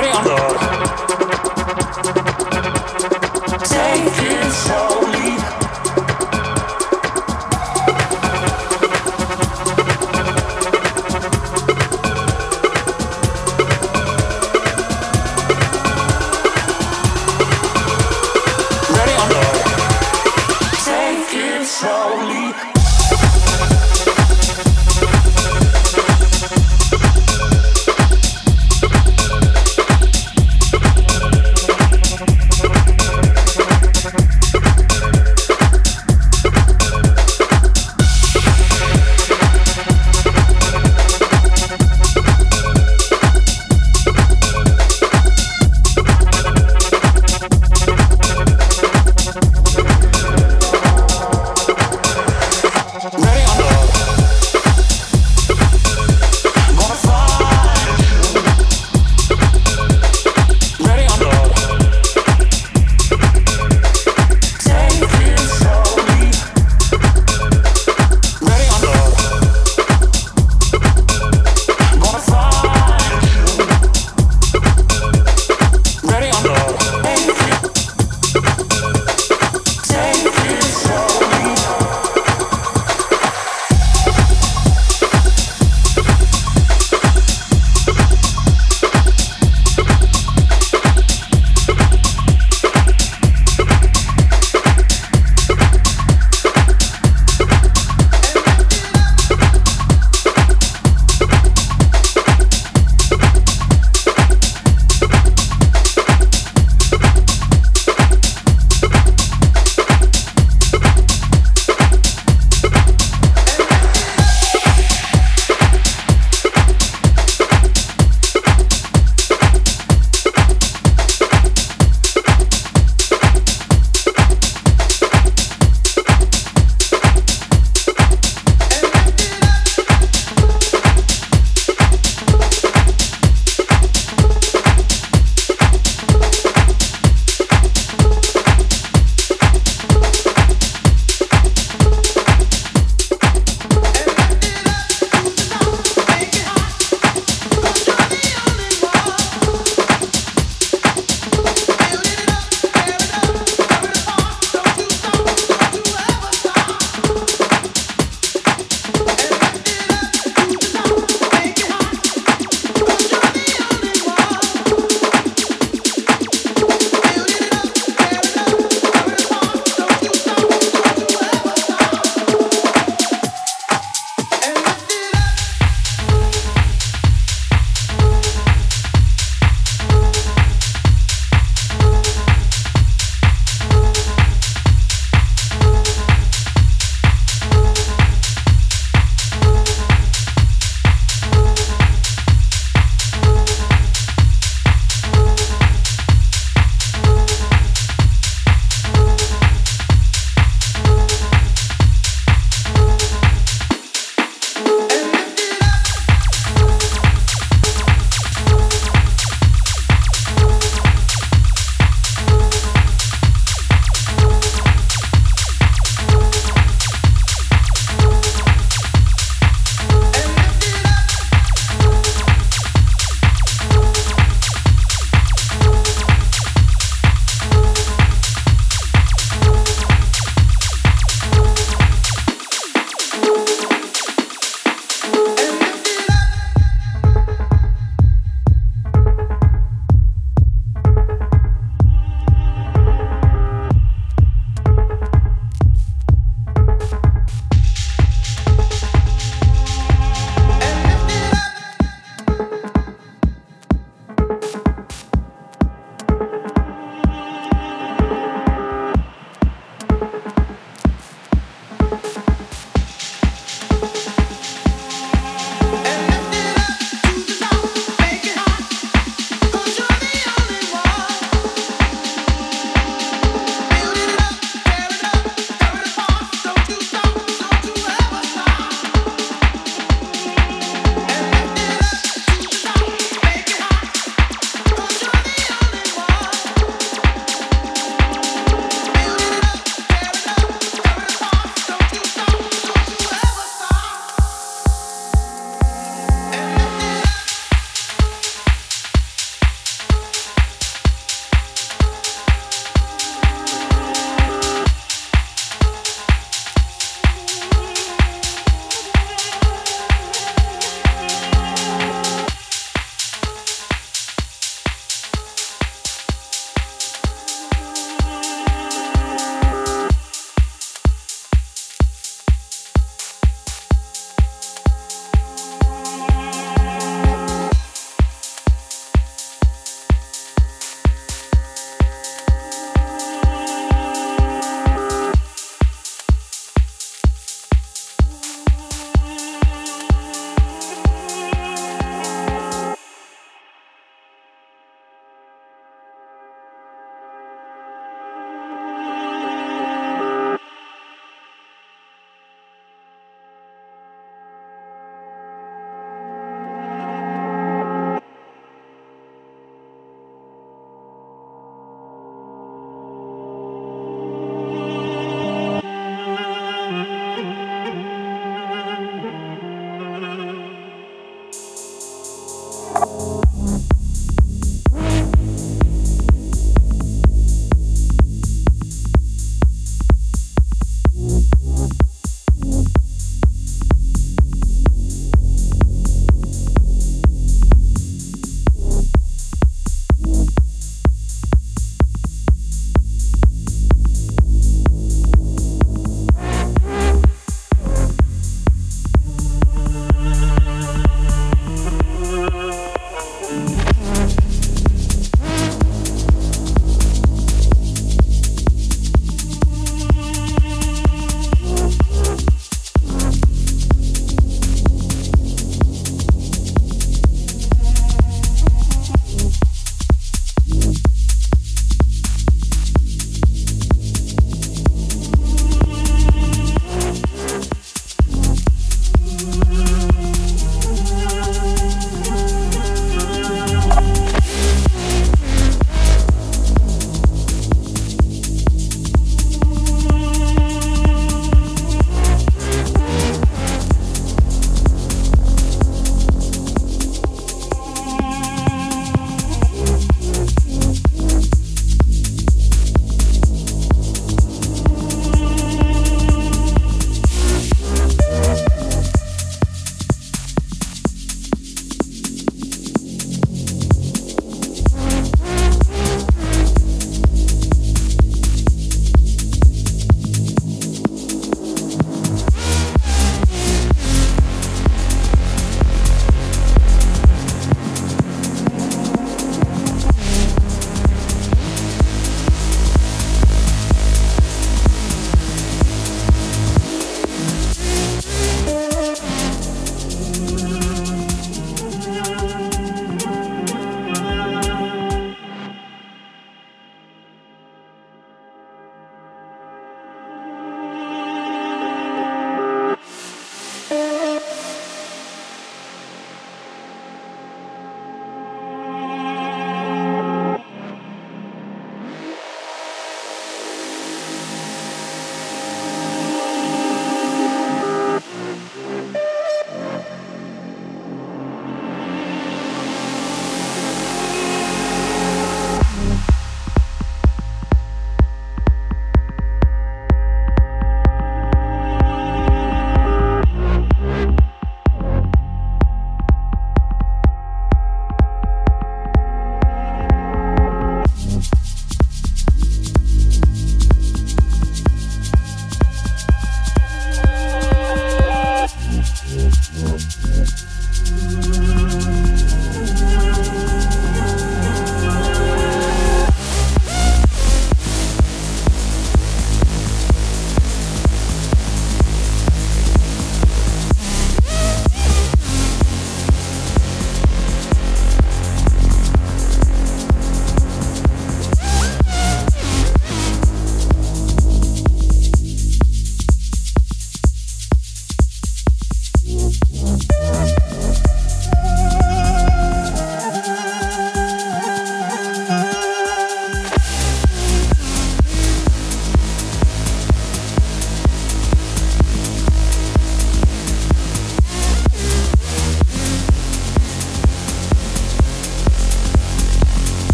Carioca.